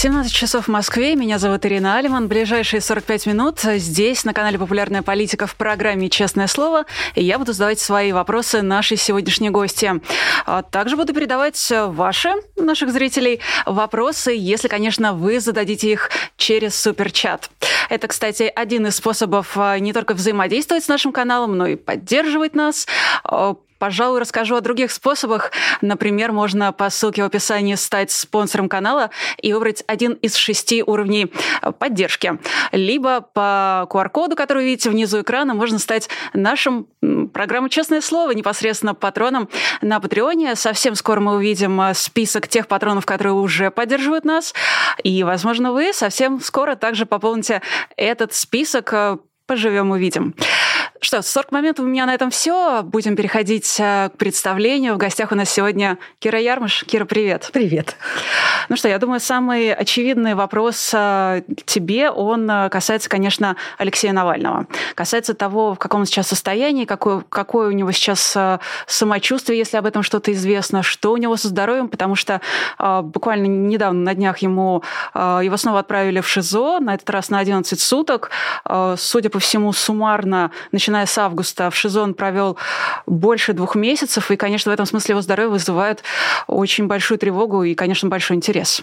17 часов в Москве. Меня зовут Ирина Алиман. Ближайшие 45 минут здесь, на канале «Популярная политика» в программе «Честное слово». И я буду задавать свои вопросы нашей сегодняшней гости. А также буду передавать ваши, наших зрителей, вопросы, если, конечно, вы зададите их через суперчат. Это, кстати, один из способов а, не только взаимодействовать с нашим каналом, но и поддерживать нас а, Пожалуй, расскажу о других способах. Например, можно по ссылке в описании стать спонсором канала и выбрать один из шести уровней поддержки. Либо по QR-коду, который видите внизу экрана, можно стать нашим программой «Честное слово» непосредственно патроном на Патреоне. Совсем скоро мы увидим э, список тех патронов, которые уже поддерживают нас. И, возможно, вы совсем скоро также пополните этот список э, поживем, увидим. Что, 40 моментов у меня на этом все. Будем переходить э, к представлению. В гостях у нас сегодня Кира Ярмыш. Кира, привет. Привет. Ну что, я думаю, самый очевидный вопрос э, тебе, он э, касается, конечно, Алексея Навального. Касается того, в каком он сейчас состоянии, какое, какое у него сейчас самочувствие, если об этом что-то известно, что у него со здоровьем, потому что буквально недавно на днях ему его снова отправили в ШИЗО, на этот раз на 11 суток. Судя по всему, суммарно начинается начиная с августа в ШИЗО он провел больше двух месяцев, и, конечно, в этом смысле его здоровье вызывает очень большую тревогу и, конечно, большой интерес.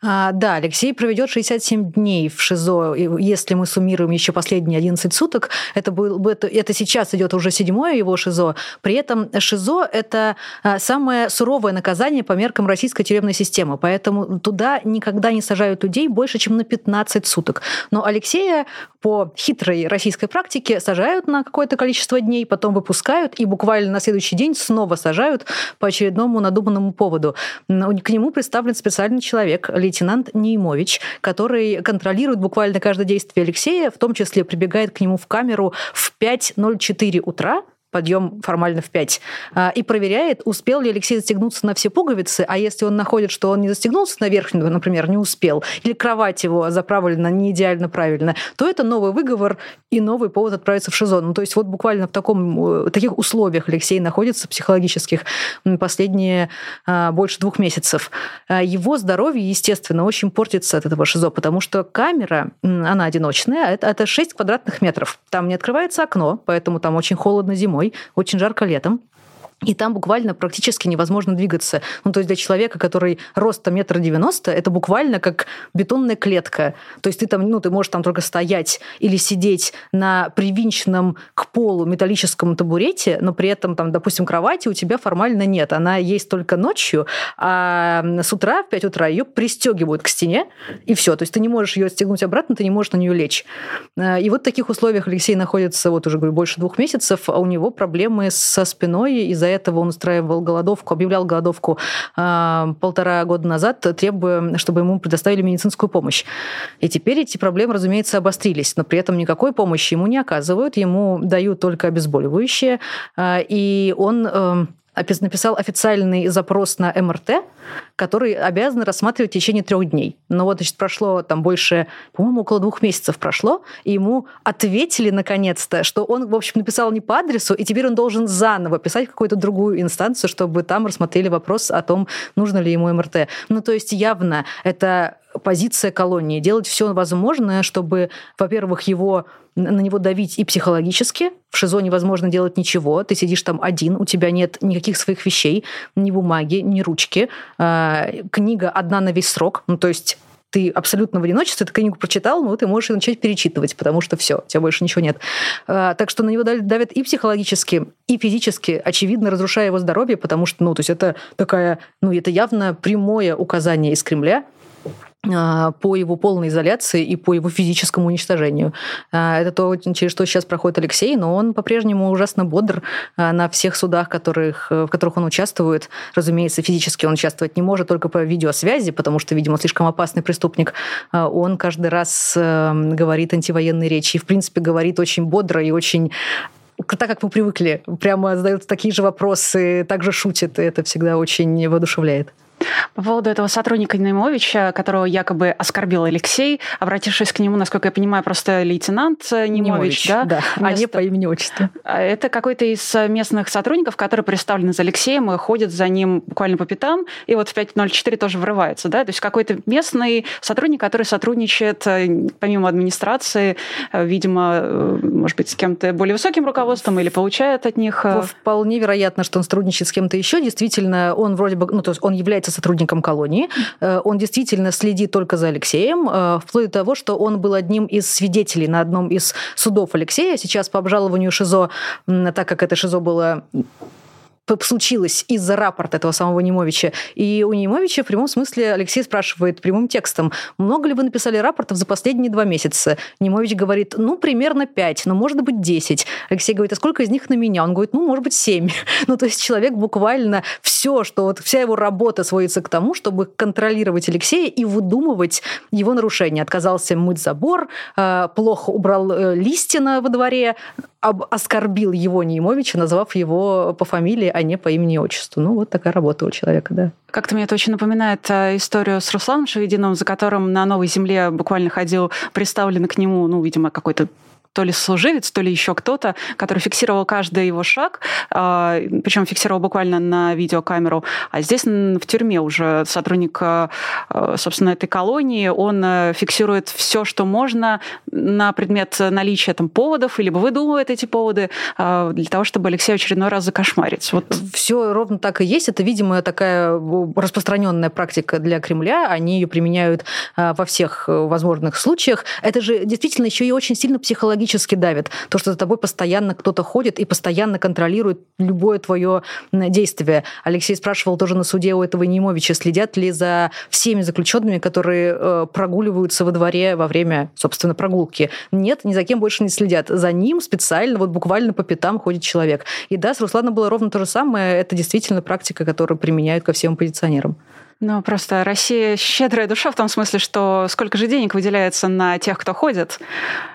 А, да, Алексей проведет 67 дней в ШИЗО. Если мы суммируем еще последние 11 суток, это, был, это, это сейчас идет уже седьмое его ШИЗО. При этом ШИЗО – это а, самое суровое наказание по меркам российской тюремной системы. Поэтому туда никогда не сажают людей больше, чем на 15 суток. Но Алексея по хитрой российской практике сажают на какое-то количество дней, потом выпускают и буквально на следующий день снова сажают по очередному надуманному поводу. К нему представлен специальный человек, лейтенант Неймович, который контролирует буквально каждое действие Алексея, в том числе прибегает к нему в камеру в 5.04 утра, подъем формально в 5, а, и проверяет, успел ли Алексей застегнуться на все пуговицы, а если он находит, что он не застегнулся на верхнюю, например, не успел, или кровать его заправлена не идеально правильно, то это новый выговор и новый повод отправиться в ШИЗО. Ну, то есть вот буквально в таком, в таких условиях Алексей находится психологических последние а, больше двух месяцев. А, его здоровье, естественно, очень портится от этого ШИЗО, потому что камера, она одиночная, это, это 6 квадратных метров. Там не открывается окно, поэтому там очень холодно зимой зимой, очень жарко летом. И там буквально практически невозможно двигаться. Ну, то есть для человека, который роста метр девяносто, это буквально как бетонная клетка. То есть ты там, ну, ты можешь там только стоять или сидеть на привинченном к полу металлическом табурете, но при этом там, допустим, кровати у тебя формально нет. Она есть только ночью, а с утра в 5 утра ее пристегивают к стене, и все. То есть ты не можешь ее стегнуть обратно, ты не можешь на нее лечь. А, и вот в таких условиях Алексей находится вот уже, говорю, больше двух месяцев, а у него проблемы со спиной из-за этого он устраивал голодовку, объявлял голодовку э, полтора года назад, требуя, чтобы ему предоставили медицинскую помощь. И теперь эти проблемы, разумеется, обострились, но при этом никакой помощи ему не оказывают, ему дают только обезболивающее, э, и он э, написал официальный запрос на МРТ, который обязан рассматривать в течение трех дней. Но вот, значит, прошло там больше, по-моему, около двух месяцев прошло, и ему ответили наконец-то, что он, в общем, написал не по адресу, и теперь он должен заново писать какую-то другую инстанцию, чтобы там рассмотрели вопрос о том, нужно ли ему МРТ. Ну, то есть явно это позиция колонии, делать все возможное, чтобы, во-первых, его на него давить и психологически. В ШИЗО невозможно делать ничего. Ты сидишь там один, у тебя нет никаких своих вещей, ни бумаги, ни ручки. А, книга одна на весь срок. Ну, то есть ты абсолютно в одиночестве, ты книгу прочитал, ну, ты можешь ее начать перечитывать, потому что все, у тебя больше ничего нет. А, так что на него давят и психологически, и физически, очевидно, разрушая его здоровье, потому что, ну, то есть это такая, ну, это явно прямое указание из Кремля, по его полной изоляции и по его физическому уничтожению. А, это то, через что сейчас проходит Алексей, но он по-прежнему ужасно бодр а, на всех судах, которых, в которых он участвует. Разумеется, физически он участвовать не может только по видеосвязи, потому что, видимо, слишком опасный преступник. Он каждый раз говорит антивоенные речи и, в принципе, говорит очень бодро и очень так как мы привыкли, прямо задают такие же вопросы, также шутит, и это всегда очень воодушевляет. По поводу этого сотрудника Немовича, которого якобы оскорбил Алексей, обратившись к нему, насколько я понимаю, просто лейтенант Немович, Немович да? Да, а не по имени-отчеству. А это какой-то из местных сотрудников, которые представлены за Алексеем и ходят за ним буквально по пятам, и вот в 5.04 тоже врывается, да? То есть какой-то местный сотрудник, который сотрудничает э, помимо администрации, э, видимо, э, может быть, с кем-то более высоким руководством или получает от них... Вполне вероятно, что он сотрудничает с кем-то еще. Действительно, он вроде бы, ну, то есть он является сотрудником колонии. Э, он действительно следит только за Алексеем, э, вплоть до того, что он был одним из свидетелей на одном из судов Алексея. Сейчас по обжалованию ШИЗО, так как это ШИЗО было случилось из-за рапорта этого самого Немовича. И у Немовича в прямом смысле Алексей спрашивает прямым текстом, много ли вы написали рапортов за последние два месяца? Немович говорит, ну, примерно пять, но может быть десять. Алексей говорит, а сколько из них на меня? Он говорит, ну, может быть, семь. Ну, то есть человек буквально все, что вот вся его работа сводится к тому, чтобы контролировать Алексея и выдумывать его нарушения. Отказался мыть забор, э, плохо убрал э, листья во дворе, оскорбил его Немовича, назвав его по фамилии, а не по имени и отчеству. Ну, вот такая работа у человека, да. Как-то мне это очень напоминает э, историю с Русланом Шевединым, за которым на Новой Земле буквально ходил представленный к нему, ну, видимо, какой-то то ли служивец, то ли еще кто-то, который фиксировал каждый его шаг, а, причем фиксировал буквально на видеокамеру. А здесь в тюрьме уже сотрудник, а, собственно, этой колонии, он э, фиксирует все, что можно на предмет наличия там поводов, либо выдумывает эти поводы а, для того, чтобы Алексей очередной раз закошмарить. Вот. Все ровно так и есть. Это, видимо, такая распространенная практика для Кремля. Они ее применяют во всех э, возможных случаях. Это же действительно еще и очень сильно психологически психологически давит. То, что за тобой постоянно кто-то ходит и постоянно контролирует любое твое действие. Алексей спрашивал тоже на суде у этого Немовича, следят ли за всеми заключенными, которые э, прогуливаются во дворе во время, собственно, прогулки. Нет, ни за кем больше не следят. За ним специально, вот буквально по пятам ходит человек. И да, с Русланом было ровно то же самое. Это действительно практика, которую применяют ко всем оппозиционерам. Ну, просто Россия щедрая душа в том смысле, что сколько же денег выделяется на тех, кто ходит,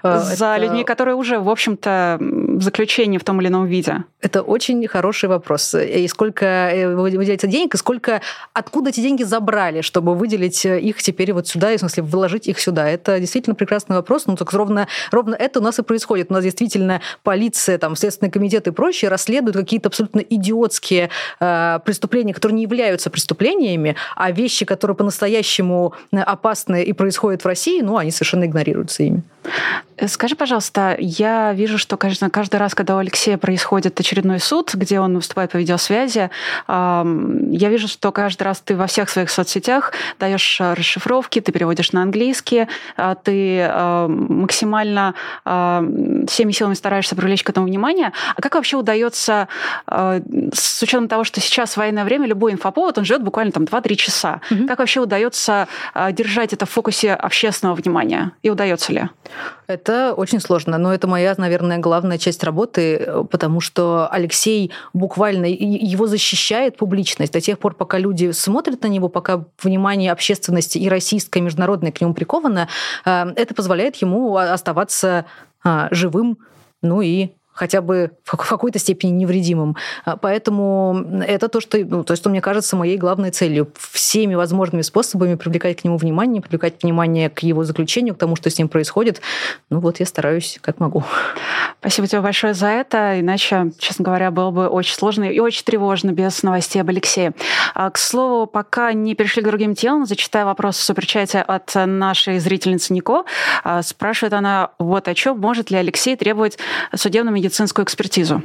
а, за людьми, которые уже, в общем-то, в заключении в том или ином виде? Это очень хороший вопрос. И сколько э, выделяется денег, и сколько, откуда эти деньги забрали, чтобы выделить их теперь вот сюда, и, в смысле, вложить их сюда? Это действительно прекрасный вопрос. Ну, так ровно, ровно это у нас и происходит. У нас действительно полиция, там, Следственный комитет и прочие расследуют какие-то абсолютно идиотские э, преступления, которые не являются преступлениями, а вещи, которые по-настоящему опасны и происходят в России, ну, они совершенно игнорируются ими. Э, скажи, пожалуйста, я вижу, что, конечно, каждый раз, когда у Алексея происходит очередной суд, где он выступает по видеосвязи, я вижу, что каждый раз ты во всех своих соцсетях даешь э, расшифровки, ты переводишь на английский, а ты максимально всеми силами стараешься привлечь к этому внимание. А как вообще удается, э, с учетом того, что сейчас военное время, любой инфоповод, он живет буквально там 2-3 часа. Угу. Как вообще удается держать это в фокусе общественного внимания? И удается ли? Это очень сложно, но это моя, наверное, главная часть работы, потому что Алексей буквально его защищает публичность до тех пор, пока люди смотрят на него, пока внимание общественности и российское, и международное к нему приковано, э, это позволяет ему оставаться а, живым, ну и хотя бы в какой-то степени невредимым. А, поэтому это то, что, ну, то, что мне кажется моей главной целью. Всеми возможными способами привлекать к нему внимание, привлекать внимание к его заключению, к тому, что с ним происходит. Ну вот я стараюсь, как могу. Спасибо тебе большое за это. Иначе, честно говоря, было бы очень сложно и очень тревожно без новостей об Алексее. А, к слову, пока не перешли к другим темам, зачитаю вопрос в суперчате от нашей зрительницы Нико. А, спрашивает она вот о чем. Может ли Алексей требовать судебного медицинскую экспертизу?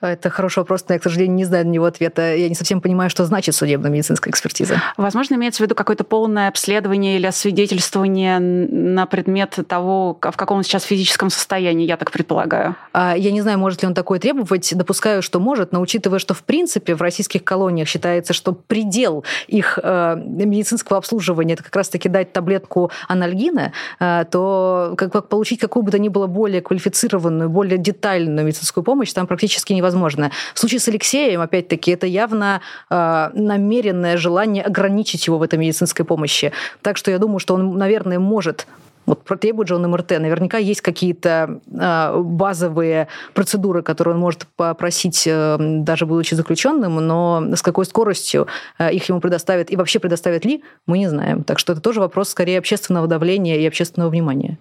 Это хороший вопрос, но я, к сожалению, не знаю на него ответа. Я не совсем понимаю, что значит судебно-медицинская экспертиза. Возможно, имеется в виду какое-то полное обследование или освидетельствование на предмет того, в каком он сейчас физическом состоянии, я так предполагаю. А, я не знаю, может ли он такое требовать. Допускаю, что может, но учитывая, что в принципе в российских колониях считается, что предел их э, медицинского обслуживания это как раз-таки дать таблетку анальгина, э, то как получить какую бы то ни было более квалифицированную, более детальную медицинскую помощь там практически невозможно невозможно. В случае с Алексеем, опять-таки, это явно э, намеренное желание ограничить его в этой медицинской помощи. Так что я думаю, что он, наверное, может Вот требует же он МРТ. Наверняка есть какие-то э, базовые процедуры, которые он может попросить, э, даже будучи заключенным, но с какой скоростью э, их ему предоставят и вообще предоставят ли, мы не знаем. Так что это тоже вопрос скорее общественного давления и общественного внимания.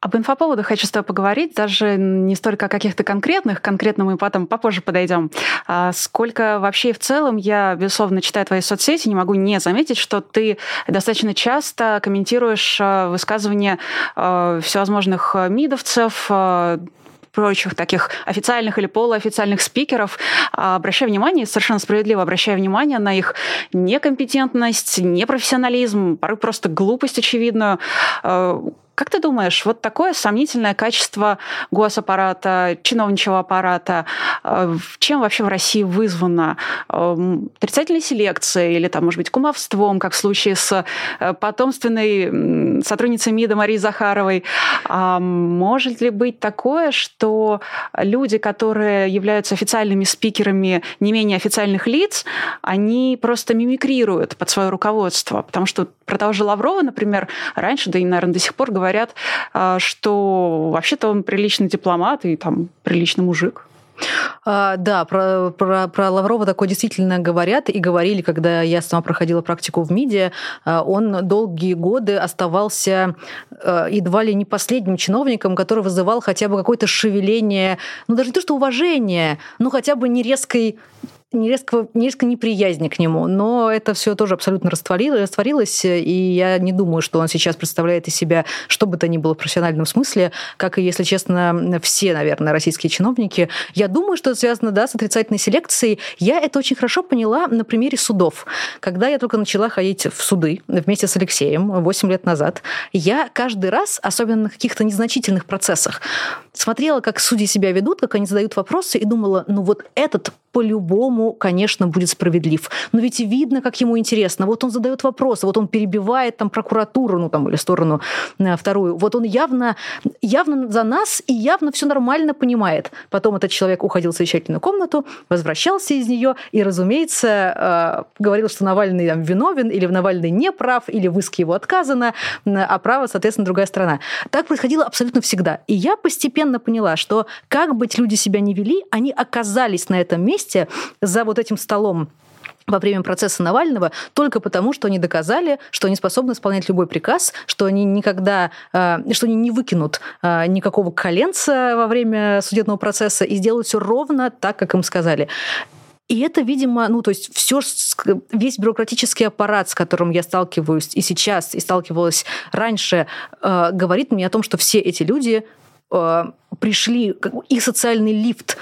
Об инфоповодах хочу с тобой поговорить, даже не столько о каких-то конкретных, конкретно мы потом попозже подойдем, а сколько вообще в целом я, безусловно, читаю твои соцсети, не могу не заметить, что ты достаточно часто комментируешь а, высказывания а, всевозможных мидовцев, прочих таких официальных или полуофициальных спикеров, обращая внимание, совершенно справедливо обращая внимание на их некомпетентность, непрофессионализм, порой просто глупость очевидную, как ты думаешь, вот такое сомнительное качество госаппарата, чиновничьего аппарата, э, чем вообще в России вызвано? Эм, отрицательной селекцией или, там, может быть, кумовством, как в случае с э, потомственной сотрудницей МИДа Марией Захаровой? Может ли быть такое, что люди, которые являются официальными спикерами не менее официальных лиц, они просто мимикрируют под свое руководство? Потому что про того же Лаврова, например, раньше, да и, наверное, до сих пор говорят, говорят, а, что вообще-то он приличный дипломат и там приличный мужик. А, да, про, про, про Лаврова такое действительно говорят и говорили, когда я сама проходила практику в МИДе. А, он долгие годы оставался а, едва ли не последним чиновником, который вызывал хотя бы какое-то шевеление, ну даже не то, что уважение, ну хотя бы не резкой не резко, не резко неприязни к нему, но это все тоже абсолютно растворилось, растворилось, и я не думаю, что он сейчас представляет из себя что бы то ни было в профессиональном смысле, как и, если честно, все, наверное, российские чиновники. Я думаю, что это связано, да, с отрицательной селекцией. Я это очень хорошо поняла на примере судов. Когда я только начала ходить в суды вместе с Алексеем 8 лет назад, я каждый раз, особенно на каких-то незначительных процессах, смотрела, как судьи себя ведут, как они задают вопросы, и думала, ну вот этот по-любому, конечно, будет справедлив. Но ведь видно, как ему интересно. Вот он задает вопросы, вот он перебивает там прокуратуру, ну там или сторону э, вторую. Вот он явно, явно за нас и явно все нормально понимает. Потом этот человек уходил в совещательную комнату, возвращался из нее и, разумеется, э, говорил, что Навальный там, виновен или Навальный не прав, или в иске его отказано, а право, соответственно, другая сторона. Так происходило абсолютно всегда. И я постепенно поняла, что как бы люди себя не вели, они оказались на этом месте за вот этим столом во время процесса Навального только потому, что они доказали, что они способны исполнять любой приказ, что они никогда, э, что они не выкинут э, никакого коленца во время судебного процесса и сделают все ровно так, как им сказали. И это, видимо, ну, то есть все, весь бюрократический аппарат, с которым я сталкиваюсь и сейчас, и сталкивалась раньше, э, говорит мне о том, что все эти люди пришли, их социальный лифт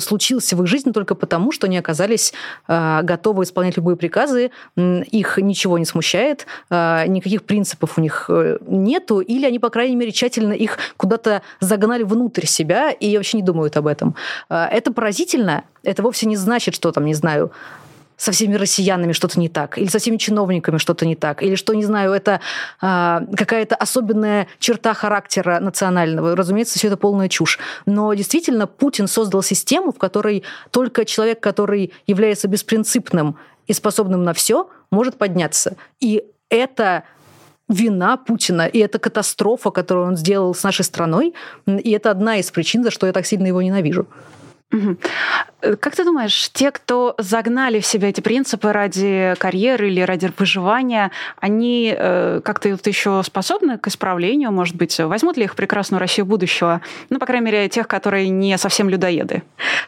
случился в их жизни только потому, что они оказались э, готовы исполнять любые приказы, их ничего не смущает, э, никаких принципов у них нету, или они, по крайней мере, тщательно их куда-то загнали внутрь себя и вообще не думают об этом. Это поразительно. Это вовсе не значит, что там, не знаю, со всеми россиянами что-то не так, или со всеми чиновниками что-то не так, или что, не знаю, это а, какая-то особенная черта характера национального. Разумеется, все это полная чушь. Но действительно Путин создал систему, в которой только человек, который является беспринципным и способным на все, может подняться. И это вина Путина, и это катастрофа, которую он сделал с нашей страной, и это одна из причин, за что я так сильно его ненавижу. Э, как ты думаешь, те, кто загнали в себя эти принципы ради карьеры или ради выживания, они э, как-то вот еще способны к исправлению, может быть? Возьмут ли их прекрасную Россию будущего? Ну, по крайней мере, тех, которые не совсем людоеды.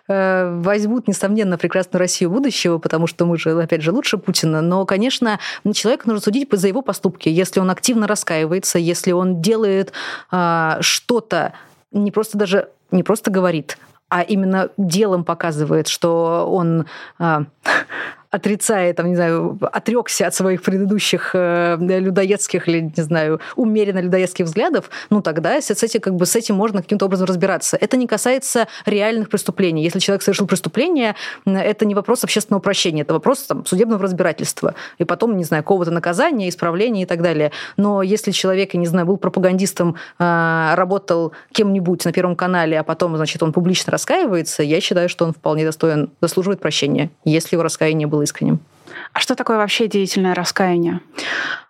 Э, возьмут, несомненно, прекрасную Россию будущего, потому что мы же, опять же, лучше Путина. Но, конечно, человека нужно судить за его поступки. Если он активно раскаивается, если он делает а, что-то, не просто даже не просто говорит, а именно делом показывает, что он отрицает, там, не знаю, отрекся от своих предыдущих э, людоедских или, не знаю, умеренно людоедских взглядов, ну тогда с этим, как бы, с этим можно каким-то образом разбираться. Это не касается реальных преступлений. Если человек совершил преступление, это не вопрос общественного прощения, это вопрос там, судебного разбирательства. И потом, не знаю, какого-то наказания, исправления и так далее. Но если человек, я не знаю, был пропагандистом, э, работал кем-нибудь на Первом канале, а потом, значит, он публично раскаивается, я считаю, что он вполне достоин, заслуживает прощения, если его раскаяние было искренним. А что такое вообще деятельное раскаяние?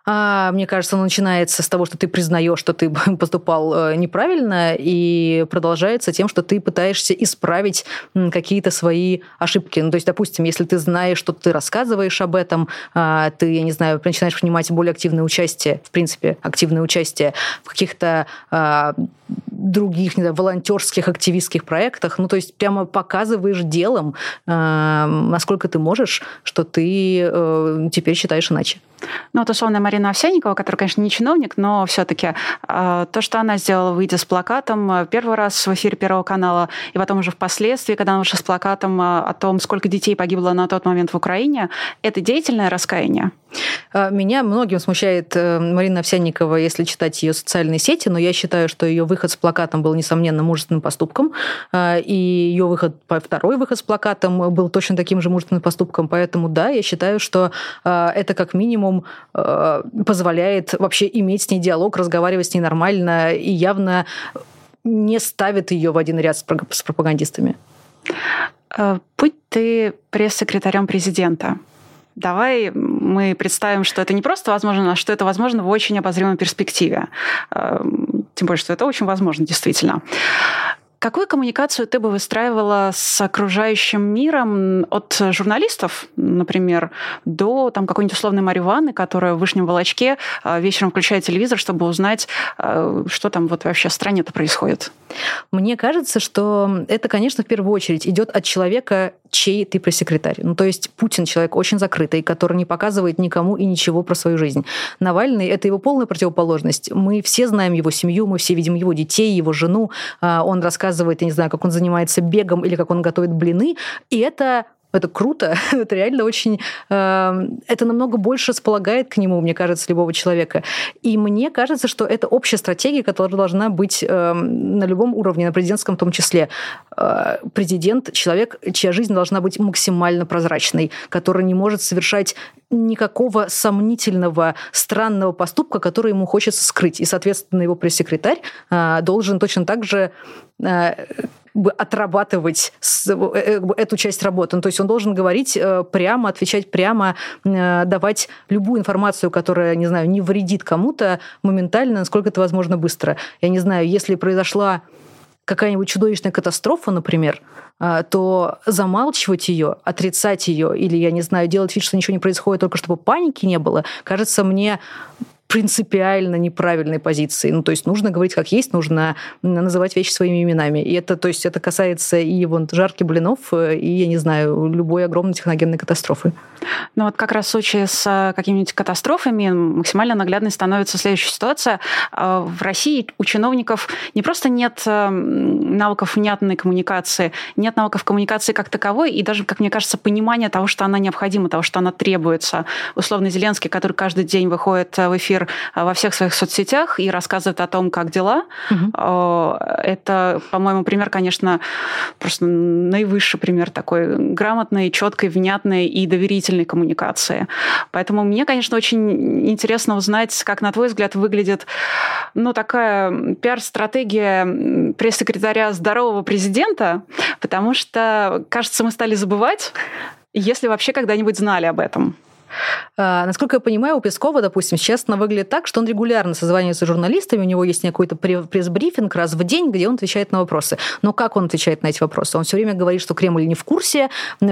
А, мне кажется, оно начинается с того, что ты признаешь, что ты поступал э, неправильно, и продолжается тем, что ты пытаешься исправить какие-то свои ошибки. Ну, то есть, допустим, если ты знаешь, что ты рассказываешь об этом, а, ты, я не знаю, начинаешь принимать более активное участие, в принципе, активное участие в каких-то а, других, не знаю, волонтерских, активистских проектах. Ну, то есть прямо показываешь делом, насколько ты можешь, что ты э, теперь считаешь иначе. Ну, вот условно Марина Овсянникова, которая, конечно, не чиновник, но все-таки э, то, что она сделала, выйдя с плакатом э, первый раз в эфире Первого канала, и потом уже впоследствии, когда она вышла с плакатом э, о том, сколько детей погибло на тот момент в Украине, это деятельное раскаяние? Меня многим смущает Марина Овсянникова, если читать ее социальные сети, но я считаю, что ее выход с плакатом был, несомненно, мужественным поступком, и ее выход, второй выход с плакатом был точно таким же мужественным поступком, поэтому да, я считаю, что это как минимум Э, позволяет вообще иметь с ней диалог, разговаривать с ней нормально и явно не ставит ее в один ряд с пропагандистами. Э, будь ты пресс-секретарем президента, давай мы представим, что это не просто возможно, а что это возможно в очень обозримой перспективе. Э, тем более, что это очень возможно, действительно. Какую коммуникацию ты бы выстраивала с окружающим миром от журналистов, например, до там, какой-нибудь условной Марьи Ивановны, которая в Вышнем Волочке а, вечером включает телевизор, чтобы узнать, а, что там вот вообще в стране-то происходит? Мне кажется, что это, конечно, в первую очередь идет от человека, чей ты пресс-секретарь. Ну, то есть Путин человек очень закрытый, который не показывает никому и ничего про свою жизнь. Навальный — это его полная противоположность. Мы все знаем его семью, мы все видим его детей, его жену. А, он рассказывает, я не знаю, как он занимается бегом или как он готовит блины. И это это круто, это реально очень... Э, это намного больше располагает к нему, мне кажется, любого человека. И мне кажется, что это общая стратегия, которая должна быть э, на любом уровне, на президентском в том числе. Э, президент — человек, чья жизнь должна быть максимально прозрачной, который не может совершать никакого сомнительного, странного поступка, который ему хочется скрыть. И, соответственно, его пресс-секретарь э, должен точно так же отрабатывать э, э, эту часть работы. Ну, то есть он должен говорить э, прямо, отвечать прямо, давать любую информацию, которая, не знаю, не вредит кому-то моментально, насколько это возможно быстро. Я не знаю, если произошла какая-нибудь чудовищная катастрофа, например, то замалчивать ее, отрицать ее, или, я не знаю, делать вид, что ничего не происходит, только чтобы паники не было, кажется мне принципиально неправильной позиции. Ну, то есть нужно говорить как есть, нужно называть вещи своими именами. И это, то есть это касается и вон жарки блинов, и, я не знаю, любой огромной техногенной катастрофы. Ну вот как раз в случае с э, какими-нибудь катастрофами максимально наглядной становится следующая ситуация. Э, в России у чиновников не просто нет э, навыков внятной коммуникации, нет навыков коммуникации как таковой, и даже, как мне кажется, понимания того, что она необходима, того, что она требуется. Условно Зеленский, который каждый день выходит в эфир эфир во всех своих соцсетях и рассказывает о том, как дела. Угу. Это, по-моему, пример, конечно, просто наивысший пример такой грамотной, четкой, внятной и доверительной коммуникации. Поэтому мне, конечно, очень интересно узнать, как, на твой взгляд, выглядит ну, такая пиар-стратегия пресс-секретаря здорового президента, потому что, кажется, мы стали забывать, если вообще когда-нибудь знали об этом. А, насколько я понимаю, у Пескова, допустим, сейчас она выглядит так, что он регулярно созванивается с журналистами, у него есть какой-то пресс-брифинг раз в день, где он отвечает на вопросы. Но как он отвечает на эти вопросы? Он все время говорит, что Кремль не в курсе,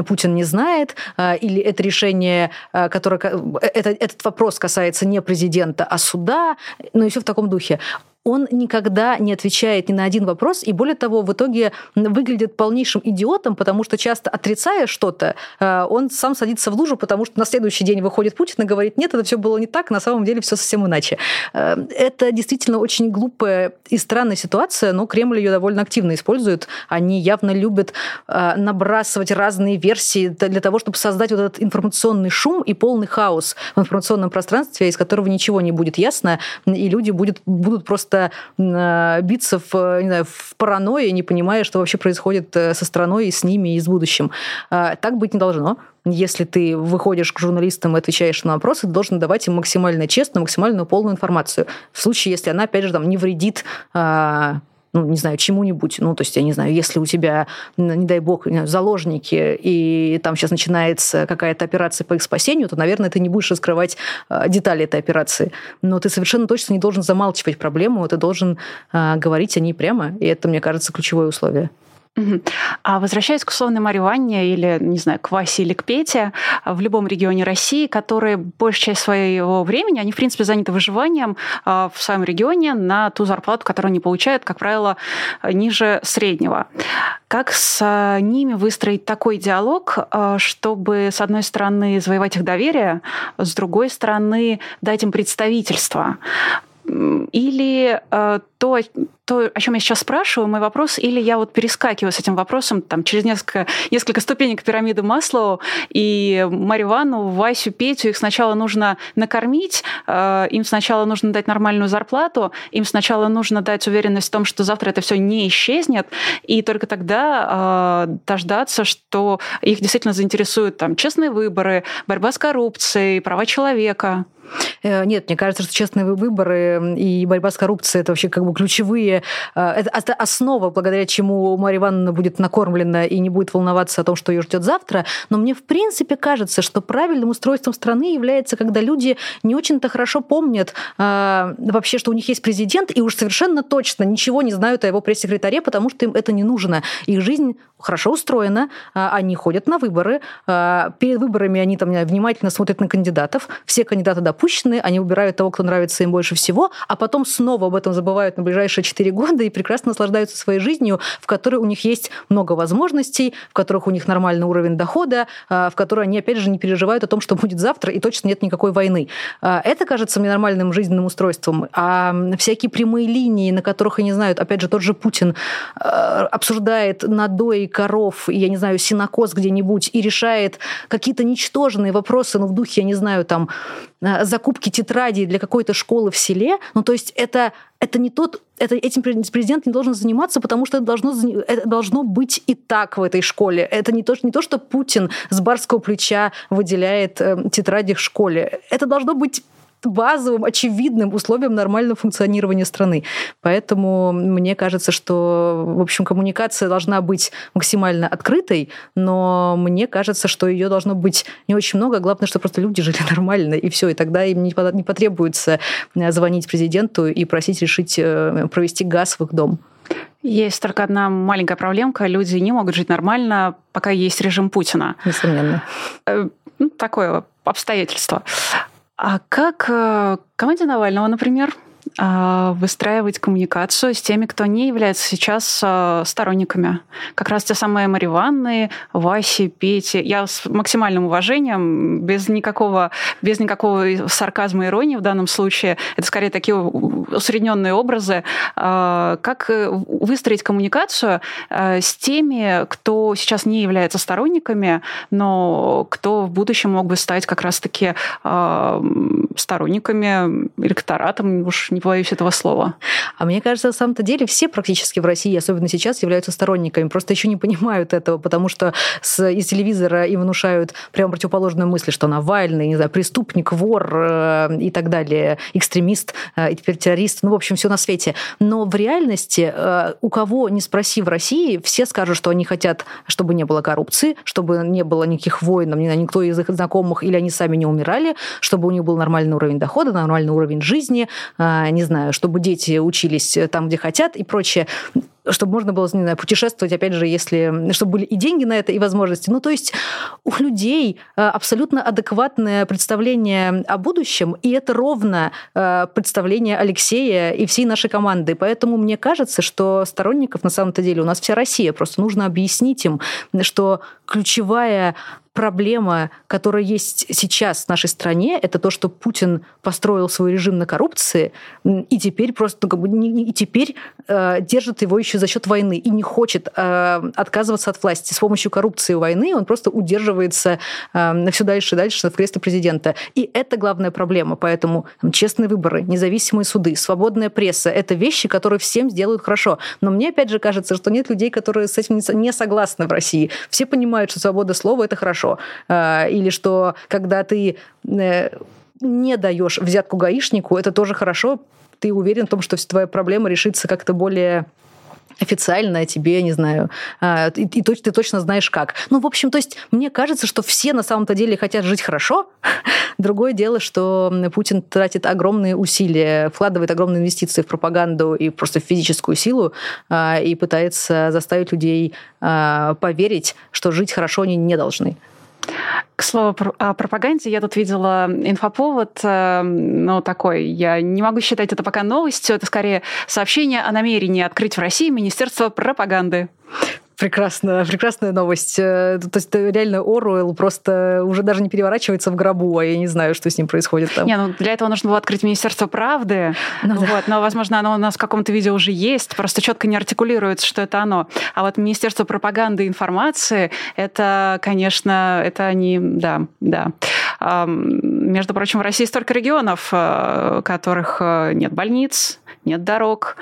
Путин не знает, а, или это решение, а, которое... Это, этот вопрос касается не президента, а суда, ну и все в таком духе он никогда не отвечает ни на один вопрос, и более того, в итоге выглядит полнейшим идиотом, потому что часто отрицая что-то, э, он сам садится в лужу, потому что на следующий день выходит Путин и говорит, нет, это все было не так, на самом деле все совсем иначе. Э, это действительно очень глупая и странная ситуация, но Кремль ее довольно активно использует. Они явно любят э, набрасывать разные версии для того, чтобы создать вот этот информационный шум и полный хаос в информационном пространстве, из которого ничего не будет ясно, и люди будут, будут просто просто э, биться в, не знаю, в паранойи, не понимая, что вообще происходит э, со страной и с ними, и с будущим. А, так быть не должно. Если ты выходишь к журналистам и отвечаешь на вопросы, ты должен давать им максимально честную, максимально полную информацию. В случае, если она, опять же, там, не вредит а, ну, не знаю, чему-нибудь. Ну, то есть, я не знаю, если у тебя, не дай бог, заложники, и там сейчас начинается какая-то операция по их спасению, то, наверное, ты не будешь раскрывать а, детали этой операции. Но ты совершенно точно не должен замалчивать проблему, ты должен а, говорить о ней прямо, и это, мне кажется, ключевое условие. А возвращаясь к условной Марье или, не знаю, к Васе или к Пете, в любом регионе России, которые большую часть своего времени, они, в принципе, заняты выживанием а, в своем регионе на ту зарплату, которую они получают, как правило, ниже среднего. Как с а, ними выстроить такой диалог, а, чтобы, с одной стороны, завоевать их доверие, с другой стороны, дать им представительство? Или то, то, о чем я сейчас спрашиваю, мой вопрос, или я вот перескакиваю с этим вопросом там, через несколько, несколько ступенек пирамиды Маслоу, и Марию Ивановну, Васю, Петю, их сначала нужно накормить, э, им сначала нужно дать нормальную зарплату, им сначала нужно дать уверенность в том, что завтра это все не исчезнет, и только тогда э, дождаться, что их действительно заинтересуют там, честные выборы, борьба с коррупцией, права человека. Э, нет, мне кажется, что честные выборы и борьба с коррупцией это вообще как бы ключевые, э, это основа, благодаря чему Марья Ивановна будет накормлена и не будет волноваться о том, что ее ждет завтра. Но мне в принципе кажется, что правильным устройством страны является, когда люди не очень-то хорошо помнят э, вообще, что у них есть президент, и уж совершенно точно ничего не знают о его пресс-секретаре, потому что им это не нужно. Их жизнь хорошо устроена, они ходят на выборы, перед выборами они там внимательно смотрят на кандидатов, все кандидаты допущены, они выбирают того, кто нравится им больше всего, а потом снова об этом забывают ближайшие 4 года и прекрасно наслаждаются своей жизнью, в которой у них есть много возможностей, в которых у них нормальный уровень дохода, а, в которой они, опять же, не переживают о том, что будет завтра, и точно нет никакой войны. А, это кажется мне нормальным жизненным устройством. А всякие прямые линии, на которых, я не знаю, опять же, тот же Путин а, обсуждает надои коров, я не знаю, синокос где-нибудь и решает какие-то ничтожные вопросы, ну, в духе, я не знаю, там, закупки тетрадей для какой-то школы в селе. Ну, то есть это, это не тот, это, этим президент не должен заниматься, потому что это должно, это должно быть и так в этой школе. Это не то, не то, что Путин с барского плеча выделяет э, тетради в школе. Это должно быть базовым, очевидным условием нормального функционирования страны. Поэтому мне кажется, что, в общем, коммуникация должна быть максимально открытой, но мне кажется, что ее должно быть не очень много. Главное, что просто люди жили нормально, и все. И тогда им не потребуется э, звонить президенту и просить решить э, провести газ в их дом. Есть только одна маленькая проблемка. Люди не могут жить нормально, пока есть режим Путина. Несомненно. Э, ну, такое обстоятельство. А как э, команде Навального, например, выстраивать коммуникацию с теми, кто не является сейчас а, сторонниками. Как раз те самые Марьи Ивановны, Васи, Пети. Я с максимальным уважением, без никакого, без никакого сарказма и иронии в данном случае. Это скорее такие усредненные образы. А, как выстроить коммуникацию с теми, кто сейчас не является сторонниками, но кто в будущем мог бы стать как раз-таки сторонниками, электоратом, уж не боюсь этого слова. А мне кажется, на самом-то деле все практически в России, особенно сейчас, являются сторонниками. Просто еще не понимают этого, потому что с, из телевизора им внушают прямо противоположную мысль, что Навальный, не знаю, преступник, вор э, и так далее, экстремист э, и теперь террорист. Ну, в общем, все на свете. Но в реальности э, у кого не спроси в России, все скажут, что они хотят, чтобы не было коррупции, чтобы не было никаких войн, знаю, никто из их знакомых или они сами не умирали, чтобы у них был нормальный уровень дохода, нормальный уровень жизни, э, не знаю, чтобы дети учились там, где хотят и прочее чтобы можно было, не знаю, путешествовать, опять же, если, чтобы были и деньги на это, и возможности. Ну, то есть у людей э, абсолютно адекватное представление о будущем, и это ровно э, представление Алексея и всей нашей команды. Поэтому мне кажется, что сторонников на самом-то деле у нас вся Россия. Просто нужно объяснить им, что ключевая проблема, которая есть сейчас в нашей стране, это то, что Путин построил свой режим на коррупции, и теперь просто ну, как бы, и теперь э, держит его еще за счет войны и не хочет э, отказываться от власти. С помощью коррупции и войны он просто удерживается э, все дальше и дальше в кресле президента. И это главная проблема. Поэтому там, честные выборы, независимые суды, свободная пресса — это вещи, которые всем сделают хорошо. Но мне, опять же, кажется, что нет людей, которые с этим не согласны в России. Все понимают, что свобода слова — это хорошо хорошо. А, или что когда ты э, не даешь взятку гаишнику, это тоже хорошо. Ты уверен в том, что твоя проблема решится как-то более официально тебе, не знаю, а, и, и ты точно знаешь как. Ну, в общем, то есть мне кажется, что все на самом-то деле хотят жить хорошо. Другое дело, что Путин тратит огромные усилия, вкладывает огромные инвестиции в пропаганду и просто в физическую силу а, и пытается заставить людей а, поверить, что жить хорошо они не должны. К слову о пропаганде, я тут видела инфоповод, э, ну, такой, я не могу считать это пока новостью, это скорее сообщение о намерении открыть в России Министерство пропаганды. Прекрасная, прекрасная новость. Э, то есть реально Оруэлл просто уже даже не переворачивается в гробу, а я не знаю, что с ним происходит там. Не, ну для этого нужно было открыть Министерство правды. Ну, вот, да. Но, возможно, оно у нас в каком-то виде уже есть, просто четко не артикулируется, что это оно. А вот Министерство пропаганды и информации, это, конечно, это они, да, да. Между прочим, в России столько регионов, э, в которых э, нет больниц, нет дорог.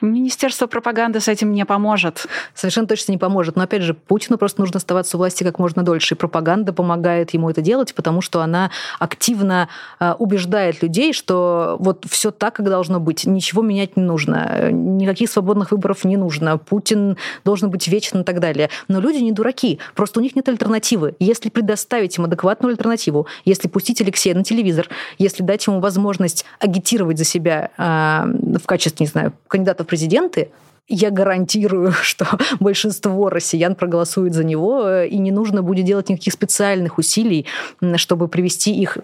Министерство пропаганды с этим не поможет совершенно точно не поможет. Но опять же, Путину просто нужно оставаться у власти как можно дольше. И пропаганда помогает ему это делать, потому что она активно а, убеждает людей, что вот все так, как должно быть. Ничего менять не нужно. Никаких свободных выборов не нужно. Путин должен быть вечным и так далее. Но люди не дураки. Просто у них нет альтернативы. Если предоставить им адекватную альтернативу, если пустить Алексея на телевизор, если дать ему возможность агитировать за себя в качестве, не знаю, кандидата в президенты, я гарантирую, что большинство россиян проголосует за него, э, и не нужно будет делать никаких специальных усилий, чтобы привести их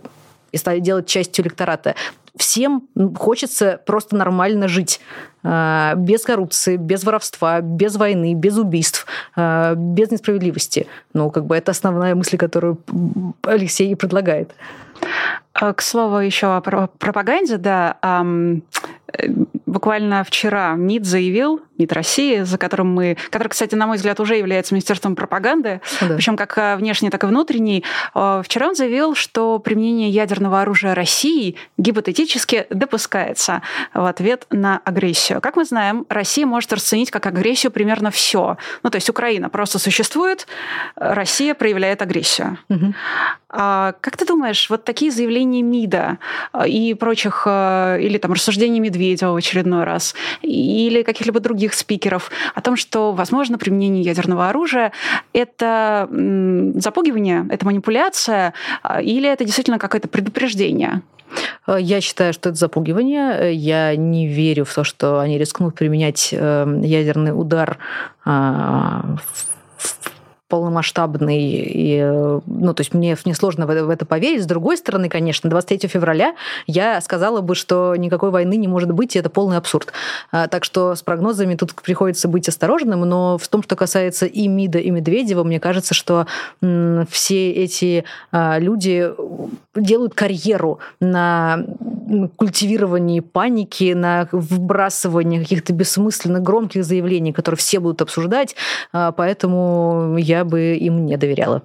и стать делать частью электората. Всем хочется просто нормально жить. Э, без коррупции, без воровства, без войны, без убийств, э, без несправедливости. Ну, как бы это основная мысль, которую Алексей предлагает. К слову, еще о пропаганде, да буквально вчера МИД заявил, МИД России, за которым мы, который, кстати, на мой взгляд, уже является Министерством пропаганды, да. причем как э, внешний, так и внутренний, э, вчера он заявил, что применение ядерного оружия России гипотетически допускается в ответ на агрессию. Как мы знаем, Россия может расценить как агрессию примерно все. Ну, то есть Украина просто существует, Россия проявляет агрессию. Угу. А, как ты думаешь, вот такие заявления МИДа э, и прочих, или там рассуждения Медведева в очередной раз, или каких-либо других спикеров о том, что, возможно, применение ядерного оружия — это запугивание, это манипуляция, а, или это действительно какое-то предупреждение? Э, я считаю, что это запугивание. Я не верю в то, что они рискнут применять э, ядерный удар а, в полномасштабный. И, ну, то есть мне, мне сложно в это, в это поверить. С другой стороны, конечно, 23 февраля я сказала бы, что никакой войны не может быть, и это полный абсурд. А, так что с прогнозами тут приходится быть осторожным, но в том, что касается и МИДа, и Медведева, мне кажется, что все эти а, люди делают карьеру на культивировании паники, на вбрасывании каких-то бессмысленных громких заявлений, которые все будут обсуждать. А, поэтому я бы им не доверяла.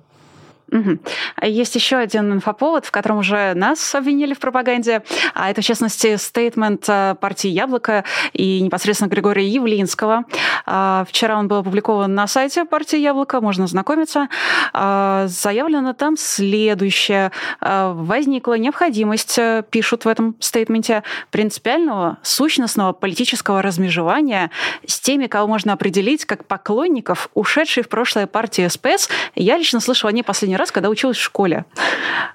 Угу. Есть еще один инфоповод, в котором уже нас обвинили в пропаганде, а это, в частности, стейтмент э, партии «Яблоко» и непосредственно Григория Явлинского. А, вчера он был опубликован на сайте партии «Яблоко», можно знакомиться. А, заявлено там следующее. Возникла необходимость, э, пишут в этом стейтменте, принципиального, сущностного политического размежевания с теми, кого можно определить как поклонников ушедшей в прошлое партии СПС. Я лично слышала не последний раз, когда училась в школе.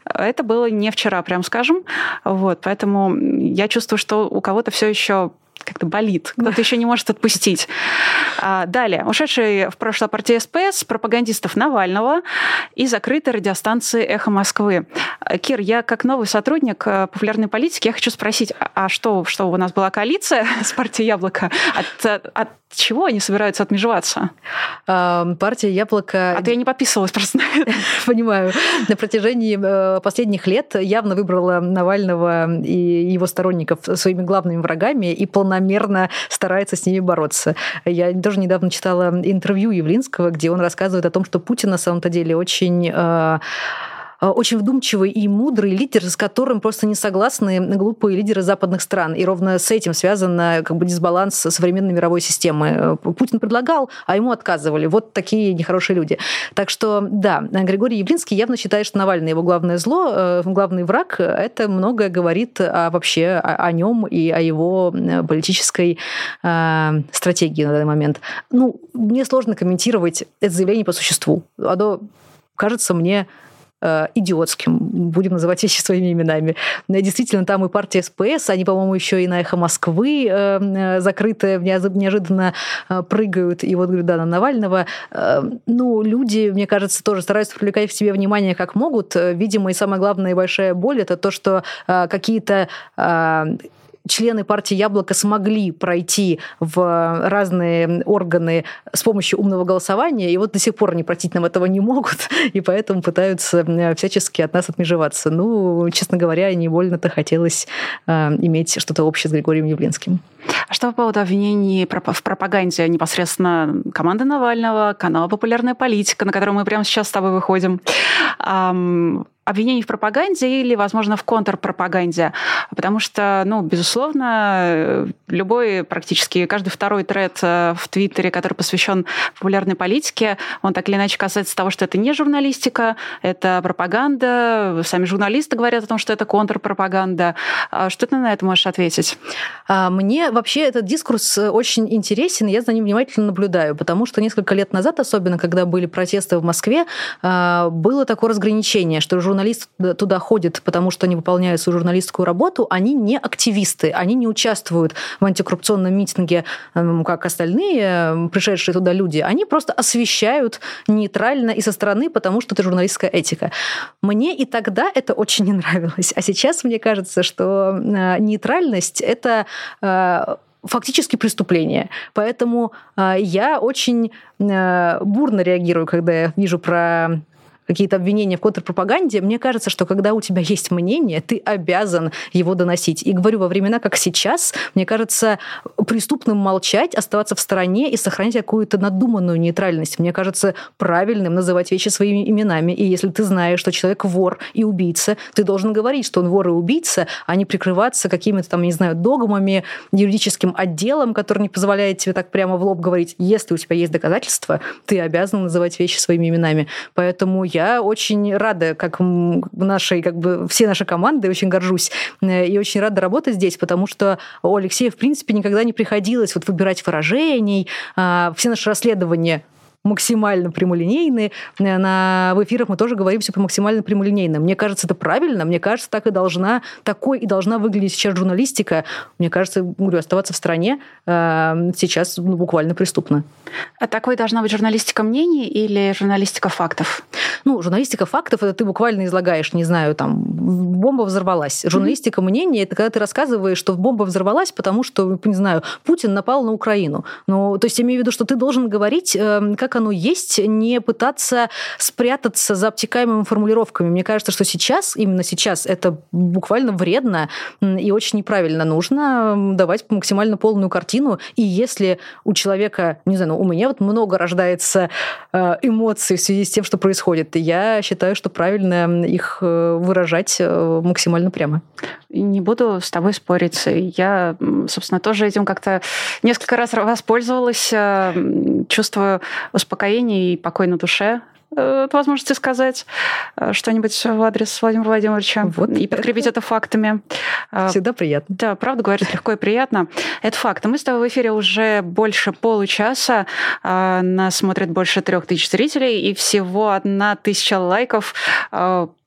Это было не вчера, прям скажем. Вот, поэтому я чувствую, что у кого-то все еще как-то болит, кто-то еще не может отпустить. А, далее. Ушедший в прошлое партия СПС, пропагандистов Навального и закрытой радиостанции «Эхо Москвы». Кир, я как новый сотрудник э, популярной политики, я хочу спросить, а, а что, что у нас была коалиция с партией «Яблоко»? От, от чего они собираются отмежеваться? Партия «Яблоко»... А то я не подписывалась просто Понимаю. На протяжении э, последних лет явно выбрала Навального и его сторонников своими главными врагами и полномерно старается с ними бороться. Я тоже недавно читала интервью Явлинского, где он рассказывает о том, что Путин на самом-то деле очень Э, очень вдумчивый и мудрый лидер, с которым просто не согласны глупые лидеры западных стран. И ровно с этим связан как бы дисбаланс современной мировой системы. Э, Путин предлагал, а ему отказывали. Вот такие нехорошие люди. Так что, да, Григорий Явлинский явно считает, что Навальный его главное зло, э, главный враг. Это многое говорит о, вообще о, о нем и о его политической э, стратегии на данный момент. Ну, мне сложно комментировать это заявление по существу. Оно кажется мне Э, идиотским, будем называть вещи своими именами. Действительно, там и партия СПС, они, по-моему, еще и на «Эхо Москвы» э, э, закрытые неожиданно прыгают. И вот, говорю, да, на Навального. Ну, люди, мне кажется, тоже стараются привлекать к себе внимание как могут. Видимо, и самая главная и большая боль – это то, что какие-то члены партии «Яблоко» смогли пройти в разные органы с помощью умного голосования, и вот до сих пор они простить нам этого не могут, и поэтому пытаются всячески от нас отмежеваться. Ну, честно говоря, не больно-то хотелось э, иметь что-то общее с Григорием Явлинским. А что по поводу обвинений в пропаганде непосредственно команды Навального, канала «Популярная политика», на котором мы прямо сейчас с тобой выходим? Обвинений в пропаганде или, возможно, в контрпропаганде. Потому что, ну, безусловно, любой, практически каждый второй тред э, в Твиттере, который посвящен популярной политике, он так или иначе касается того, что это не журналистика, это пропаганда. Сами журналисты говорят о том, что это контрпропаганда. А что ты на это можешь ответить? А, мне вообще этот дискурс очень интересен, и я за ним внимательно наблюдаю, потому что несколько лет назад, особенно когда были протесты в Москве, а, было такое разграничение, что журналисты журналист туда ходит, потому что они выполняют свою журналистскую работу, они не активисты, они не участвуют в антикоррупционном митинге, эм, как остальные эм, пришедшие туда люди. Они просто освещают нейтрально и со стороны, потому что это журналистская этика. Мне и тогда это очень не нравилось. А сейчас мне кажется, что э, нейтральность — это э, фактически преступление. Поэтому э, я очень бурно реагирую, когда я вижу про какие-то обвинения в контрпропаганде, мне кажется, что когда у тебя есть мнение, ты обязан его доносить. И говорю, во времена, как сейчас, мне кажется, преступным молчать, оставаться в стороне и сохранять какую-то надуманную нейтральность. Мне кажется правильным называть вещи своими именами. И если ты знаешь, что человек вор и убийца, ты должен говорить, что он вор и убийца, а не прикрываться какими-то там, не знаю, догмами, юридическим отделом, который не позволяет тебе так прямо в лоб говорить. Если у тебя есть доказательства, ты обязан называть вещи своими именами. Поэтому я очень рада, как нашей, как бы все наши команды, очень горжусь э, и очень рада работать здесь, потому что у Алексея, в принципе, никогда не приходилось вот выбирать выражений. А, все наши расследования максимально прямолинейные. Э, на, в эфирах мы тоже говорим все по максимально прямолинейно. Мне кажется, это правильно. Мне кажется, так и должна, такой и должна выглядеть сейчас журналистика. Мне кажется, говорю, оставаться в стране э, сейчас ну, буквально преступно. А такой должна быть журналистика мнений или журналистика фактов? Ну, журналистика фактов это ты буквально излагаешь, не знаю, там бомба взорвалась. Журналистика mm-hmm. мнений это когда ты рассказываешь, что бомба взорвалась, потому что, не знаю, Путин напал на Украину. Ну, то есть я имею в виду, что ты должен говорить, э, как оно есть, не пытаться спрятаться за обтекаемыми формулировками. Мне кажется, что сейчас, именно сейчас, это буквально вредно и очень неправильно. Нужно давать максимально полную картину. И если у человека, не знаю, ну, у меня вот много рождается э, эмоций в связи с тем, что происходит, я считаю, что правильно их э, выражать э, максимально прямо. Не буду с тобой спорить. Я, собственно, тоже этим как-то несколько раз воспользовалась, чувствую успокоение и покой на душе э, от возможности сказать э, что-нибудь в адрес Владимира Владимировича вот и подкрепить это. это фактами. Э, Всегда приятно. Да, правда говорить легко и приятно. Это факт. Мы с тобой в эфире уже больше получаса. Нас смотрит больше трех тысяч зрителей и всего одна тысяча лайков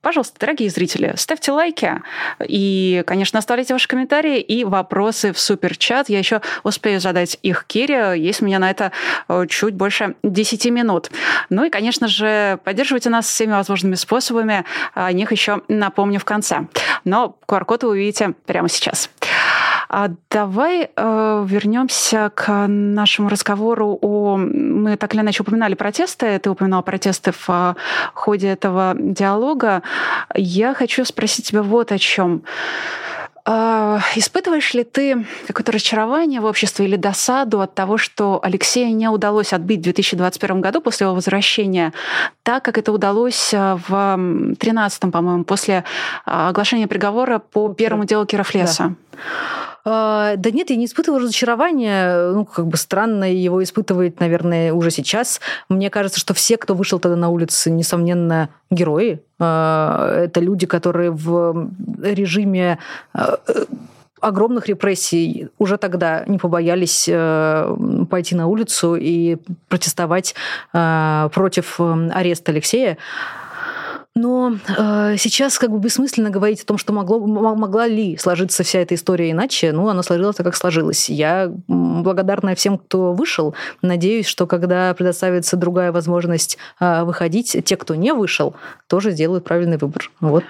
Пожалуйста, дорогие зрители, ставьте лайки и, конечно, оставляйте ваши комментарии и вопросы в суперчат. Я еще успею задать их Кире. Есть у меня на это э, чуть больше 10 минут. Ну и, конечно же, поддерживайте нас всеми возможными способами. О них еще напомню в конце. Но QR-код вы увидите прямо сейчас. А давай э, вернемся к нашему разговору о... Мы так или иначе упоминали протесты, ты упоминал протесты в э, ходе этого диалога. Я хочу спросить тебя вот о чем. А, испытываешь ли ты какое-то разочарование в обществе или досаду от того, что Алексею не удалось отбить в 2021 году после его возвращения, так как это удалось а, в 2013, по-моему, после оглашения приговора по первому делу Кировлеса? Да. Да нет, я не испытываю разочарования. Ну, как бы странно его испытывает, наверное, уже сейчас. Мне кажется, что все, кто вышел тогда на улицы, несомненно, герои. Это люди, которые в режиме огромных репрессий уже тогда не побоялись э, пойти на улицу и протестовать э, против ареста Алексея. Но э, сейчас как бы бессмысленно говорить о том, что могло, могла ли сложиться вся эта история иначе. Ну, она сложилась так, как сложилась. Я благодарна всем, кто вышел. Надеюсь, что когда предоставится другая возможность э, выходить, те, кто не вышел, тоже сделают правильный выбор. Вот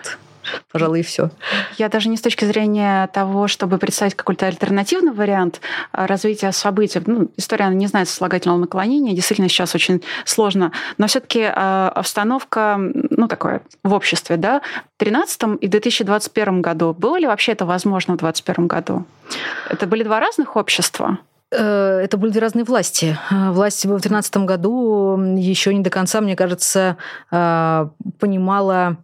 Пожалуй, и все. Я даже не с точки зрения того, чтобы представить какой-то альтернативный вариант а, развития событий. Ну, история она не знает сослагательного наклонения, действительно сейчас очень сложно. Но все-таки а, обстановка, ну, такое, в обществе, да, в 2013 и 2021 году. Было ли вообще это возможно в 2021 году? Это были два разных общества? Э, это были разные власти. Э, власть в 2013 году еще не до конца, мне кажется, э, понимала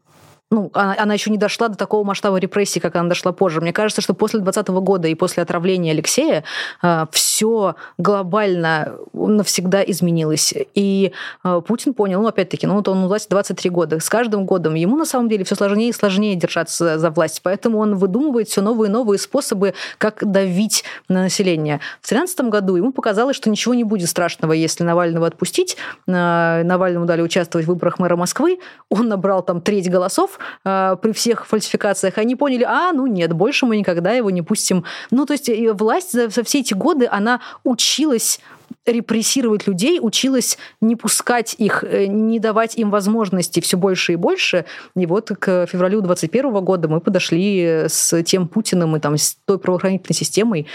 ну, она, она еще не дошла до такого масштаба репрессий, как она дошла позже. Мне кажется, что после 2020 года и после отравления Алексея э, все глобально навсегда изменилось. И э, Путин понял, ну, опять-таки, ну, вот он у власти 23 года. С каждым годом ему, на самом деле, все сложнее и сложнее держаться за власть. Поэтому он выдумывает все новые и новые способы, как давить на население. В 2013 году ему показалось, что ничего не будет страшного, если Навального отпустить. Э, Навальному дали участвовать в выборах мэра Москвы. Он набрал там треть голосов, э, при всех фальсификациях, они поняли, а, ну нет, больше мы никогда его не пустим. Ну, то есть власть за, за все эти годы, она училась репрессировать людей, училась не пускать их, э, не давать им возможности все больше и больше. И вот к февралю 2021 года мы подошли с тем Путиным и там, с той правоохранительной системой,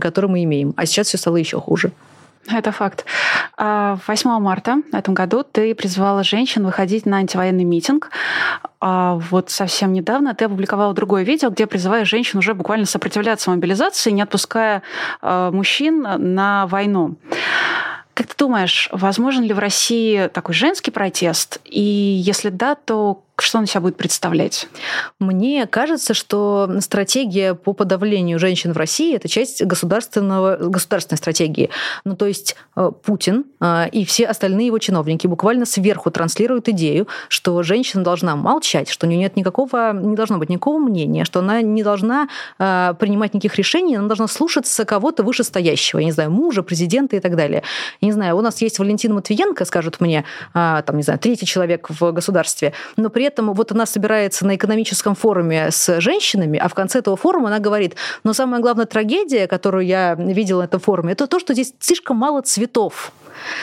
которую мы имеем. А сейчас все стало еще хуже. Это факт. 8 а, марта в этом году ты призвала женщин выходить на антивоенный митинг. А вот совсем недавно ты опубликовала другое видео, где призываешь женщин уже буквально сопротивляться мобилизации, не отпуская а, мужчин на войну. Как ты думаешь, возможен ли в России такой женский протест? И если да, то что он себя будет представлять? Мне кажется, что стратегия по подавлению женщин в России это часть государственного, государственной стратегии. Ну, то есть э, Путин э, и все остальные его чиновники буквально сверху транслируют идею, что женщина должна молчать, что у нее нет никакого, не должно быть никакого мнения, что она не должна э, принимать никаких решений, она должна слушаться кого-то вышестоящего, я не знаю, мужа, президента и так далее. Я не знаю, у нас есть Валентина Матвиенко, скажут мне, там, не знаю, третий человек в государстве, но при этом вот она собирается на экономическом форуме с женщинами, а в конце этого форума она говорит, но самая главная трагедия, которую я видела на этом форуме, это то, что здесь слишком мало цветов.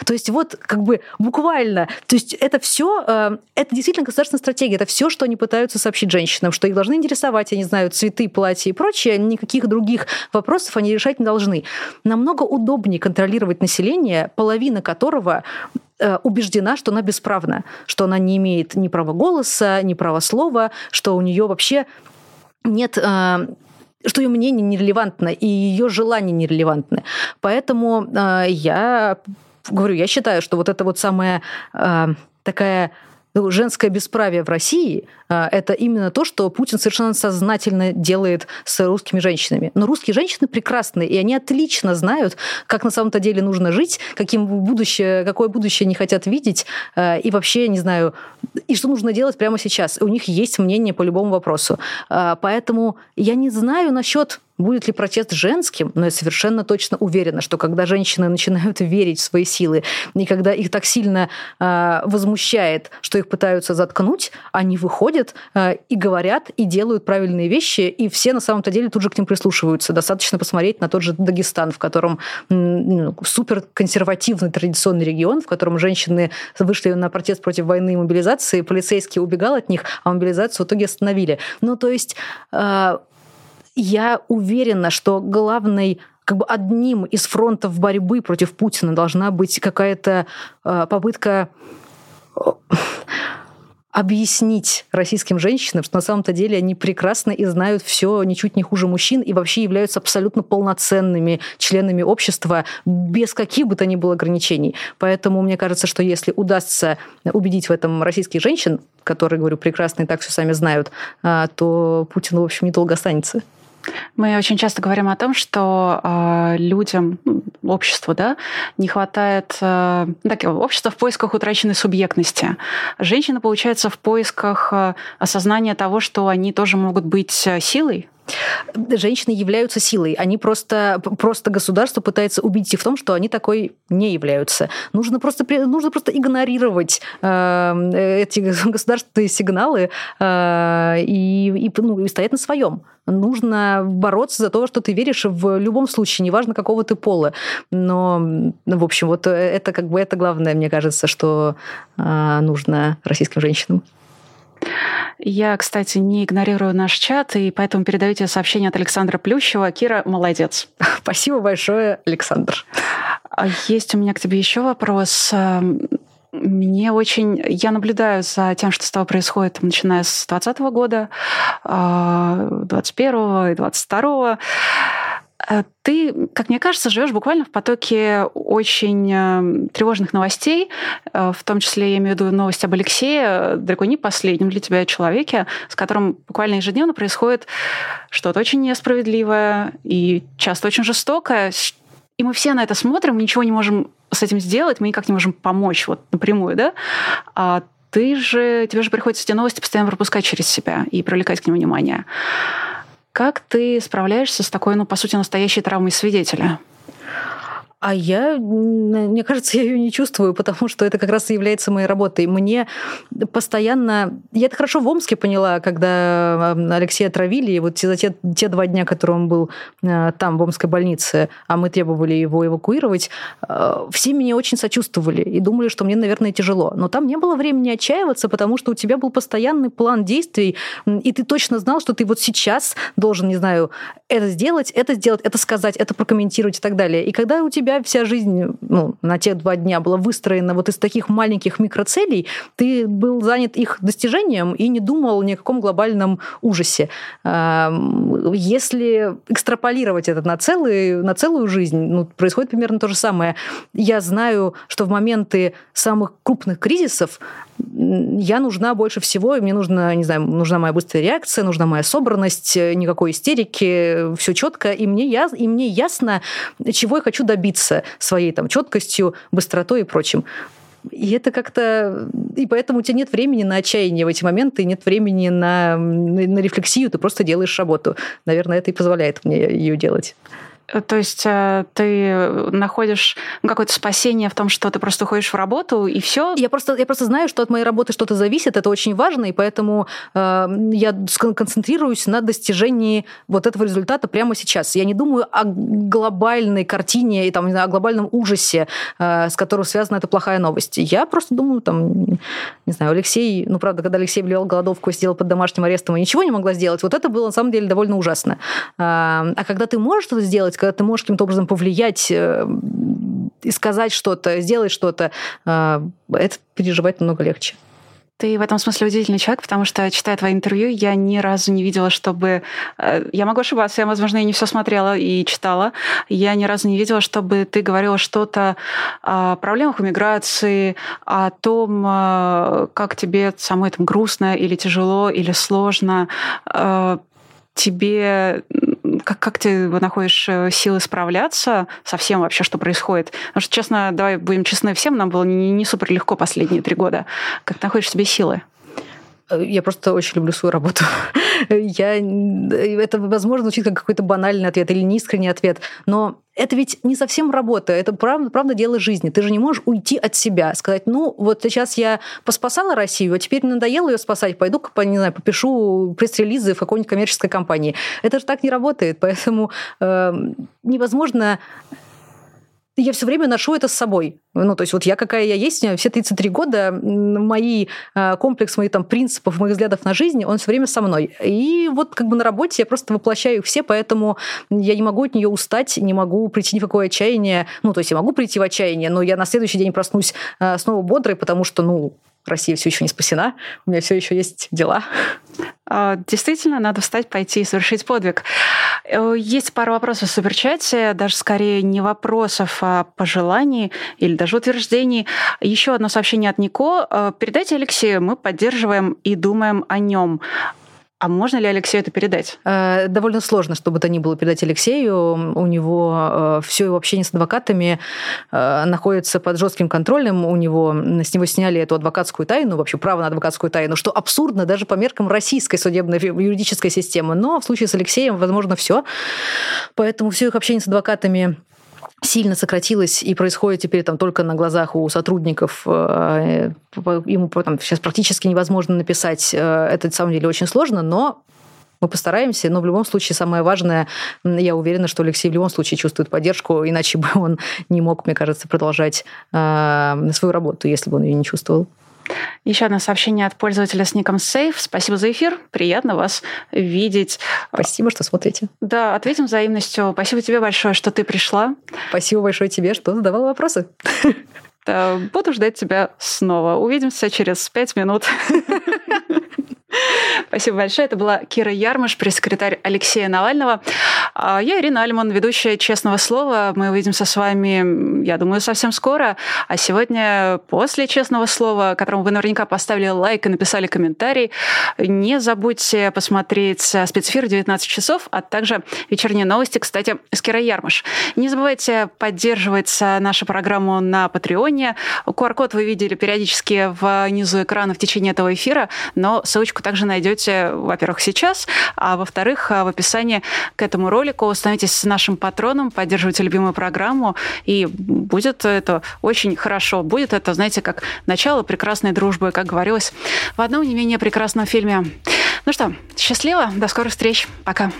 То есть вот как бы буквально, то есть это все, э, это действительно государственная стратегия, это все, что они пытаются сообщить женщинам, что их должны интересовать, я не знаю, цветы, платья и прочее, никаких других вопросов они решать не должны. Намного удобнее контролировать население, половина которого убеждена, что она бесправна, что она не имеет ни права голоса, ни права слова, что у нее вообще нет э, что ее мнение нерелевантно и ее желания нерелевантны. Поэтому э, я говорю, я считаю, что вот это вот самая э, такая женское бесправие в России а, это именно то, что Путин совершенно сознательно делает с русскими женщинами. Но русские женщины прекрасны, и они отлично знают, как на самом-то деле нужно жить, каким будущее, какое будущее они хотят видеть, а, и вообще, не знаю, и что нужно делать прямо сейчас. У них есть мнение по любому вопросу. А, поэтому я не знаю насчет Будет ли протест женским? Но я совершенно точно уверена, что когда женщины начинают верить в свои силы, и когда их так сильно э, возмущает, что их пытаются заткнуть, они выходят э, и говорят, и делают правильные вещи, и все на самом-то деле тут же к ним прислушиваются. Достаточно посмотреть на тот же Дагестан, в котором ну, супер консервативный традиционный регион, в котором женщины вышли на протест против войны и мобилизации, полицейский убегал от них, а мобилизацию в итоге остановили. Ну, то есть э, я уверена, что главный как бы одним из фронтов борьбы против Путина должна быть какая-то э, попытка объяснить российским женщинам, что на самом-то деле они прекрасно и знают все ничуть не хуже мужчин и вообще являются абсолютно полноценными членами общества без каких бы то ни было ограничений. Поэтому мне кажется, что если удастся убедить в этом российских женщин, которые, говорю, прекрасно и так все сами знают, а, то Путин, в общем, недолго останется. Мы очень часто говорим о том, что э, людям, ну, обществу, да, не хватает э, так, общества в поисках утраченной субъектности. Женщины, получается, в поисках э, осознания того, что они тоже могут быть э, силой, женщины являются силой. Они просто, просто государство пытается убедить их в том, что они такой не являются. Нужно просто, нужно просто игнорировать э, эти государственные сигналы э, и, и, ну, и стоять на своем. Нужно бороться за то, что ты веришь в любом случае, неважно какого ты пола. Но, ну, в общем, вот это как бы это главное, мне кажется, что э, нужно российским женщинам. Я, кстати, не игнорирую наш чат, и поэтому передаю тебе сообщение от Александра Плющева. Кира, молодец. Спасибо большое, Александр. А есть у меня к тебе еще вопрос. Эм, мне очень... Я наблюдаю за тем, что с тобой происходит, начиная с 2020 года, 21 а, и 22 Э, ты, как мне кажется, живешь буквально в потоке очень э, тревожных новостей, э, в том числе я имею в виду новость об Алексее, далеко не последнем для тебя человеке, с которым буквально ежедневно происходит что-то очень несправедливое и часто очень жестокое. И мы все на это смотрим, ничего не можем с этим сделать, мы никак не можем помочь вот напрямую, да? А ты же, тебе же приходится эти новости постоянно пропускать через себя и привлекать к ним внимание. Как ты справляешься с такой, ну, по сути, настоящей травмой свидетеля? А я, мне кажется, я ее не чувствую, потому что это как раз и является моей работой. Мне постоянно... Я это хорошо в Омске поняла, когда Алексея отравили, и вот за те, те два дня, которые он был э, там, в Омской больнице, а мы требовали его эвакуировать, э, все меня очень сочувствовали и думали, что мне, наверное, тяжело. Но там не было времени отчаиваться, потому что у тебя был постоянный план действий, и ты точно знал, что ты вот сейчас должен, не знаю, это сделать, это сделать, это сказать, это прокомментировать и так далее. И когда у тебя тебя вся жизнь ну, на те два дня была выстроена вот из таких маленьких микроцелей, ты был занят их достижением и не думал ни о каком глобальном ужасе. Если экстраполировать это на, целый, на целую жизнь, ну, происходит примерно то же самое. Я знаю, что в моменты самых крупных кризисов я нужна больше всего, и мне нужна, не знаю, нужна моя быстрая реакция, нужна моя собранность, никакой истерики, все четко, и мне, я, и мне ясно, чего я хочу добиться своей там четкостью, быстротой и прочим. И это как-то... И поэтому у тебя нет времени на отчаяние в эти моменты, нет времени на, на рефлексию, ты просто делаешь работу. Наверное, это и позволяет мне ее делать. Э, то есть э, ты находишь какое-то спасение в том, что ты просто уходишь в работу и все. Я просто, я просто знаю, что от моей работы что-то зависит, это очень важно, и поэтому э, я концентрируюсь на достижении вот этого результата прямо сейчас. Я не думаю о глобальной картине и там, о глобальном ужасе, э, с которым связана эта плохая новость. Я просто думаю, там, не знаю, Алексей, ну, правда, когда Алексей влиял голодовку и сидел под домашним арестом и ничего не могла сделать, вот это было на самом деле довольно ужасно. А когда ты можешь что-то сделать, когда ты можешь каким-то образом повлиять э, и сказать что-то, сделать что-то, э, это переживать намного легче. Ты в этом смысле удивительный человек, потому что, читая твои интервью, я ни разу не видела, чтобы... Э, я могу ошибаться, я, возможно, и не все смотрела и читала. Я ни разу не видела, чтобы ты говорила что-то о проблемах иммиграции, о том, как тебе самой там грустно или тяжело, или сложно. Тебе как, как ты находишь э, силы справляться со всем вообще, что происходит? Потому что, честно, давай будем честны всем, нам было не, не супер легко последние три года. Как находишь себе силы? Я просто очень люблю свою работу. Я... Это, возможно, звучит как какой-то банальный ответ или неискренний ответ, но это ведь не совсем работа, это правда, правда дело жизни. Ты же не можешь уйти от себя, сказать, ну, вот сейчас я поспасала Россию, а теперь надоело ее спасать, пойду-ка, не знаю, попишу пресс-релизы в какой-нибудь коммерческой компании. Это же так не работает, поэтому э, невозможно я все время ношу это с собой. Ну, то есть вот я какая я есть, все 33 года, мои э, комплекс моих там принципов, моих взглядов на жизнь, он все время со мной. И вот как бы на работе я просто воплощаю их все, поэтому я не могу от нее устать, не могу прийти ни в какое отчаяние. Ну, то есть я могу прийти в отчаяние, но я на следующий день проснусь э, снова бодрой, потому что, ну, Россия все еще не спасена, у меня все еще есть дела. А, действительно, надо встать, пойти и совершить подвиг. Э, есть пара вопросов в суперчате, даже скорее не вопросов, а пожеланий или даже утверждений. Еще одно сообщение от Нико. Э, Передайте Алексею, мы поддерживаем и думаем о нем. А можно ли Алексею это передать? Э, довольно сложно, чтобы это ни было передать Алексею. У него э, все его общение с адвокатами э, находится под жестким контролем. У него с него сняли эту адвокатскую тайну, вообще право на адвокатскую тайну, что абсурдно даже по меркам российской судебной юридической системы. Но в случае с Алексеем, возможно, все. Поэтому все их общение с адвокатами сильно сократилось и происходит теперь там только на глазах у сотрудников. Э, ему там, сейчас практически невозможно написать. Э, это, на самом деле, очень сложно, но мы постараемся, но в любом случае самое важное, я уверена, что Алексей в любом случае чувствует поддержку, иначе бы он не мог, мне кажется, продолжать э, свою работу, если бы он ее не чувствовал. Еще одно сообщение от пользователя с ником Сейф. Спасибо за эфир. Приятно вас видеть. Спасибо, что смотрите. Да, ответим взаимностью. Спасибо тебе большое, что ты пришла. Спасибо большое тебе, что задавала вопросы. Буду ждать тебя снова. Увидимся через пять минут. Спасибо большое. Это была Кира Ярмаш, пресс-секретарь Алексея Навального. А я Ирина Альман, ведущая «Честного слова». Мы увидимся с вами, я думаю, совсем скоро. А сегодня, после «Честного слова», которому вы наверняка поставили лайк и написали комментарий, не забудьте посмотреть спецэфир 19 часов, а также вечерние новости, кстати, с Кирой Ярмаш. Не забывайте поддерживать нашу программу на Патреоне. QR-код вы видели периодически внизу экрана в течение этого эфира, но ссылочку также найдете, во-первых, сейчас, а во-вторых, в описании к этому ролику. Становитесь нашим патроном, поддерживайте любимую программу, и будет это очень хорошо. Будет это, знаете, как начало прекрасной дружбы, как говорилось в одном не менее прекрасном фильме. Ну что, счастливо, до скорых встреч, пока.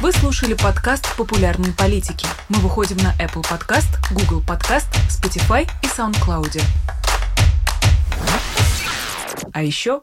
Вы слушали подкаст «Популярные политики». Мы выходим на Apple Podcast, Google Podcast, Spotify и SoundCloud. А еще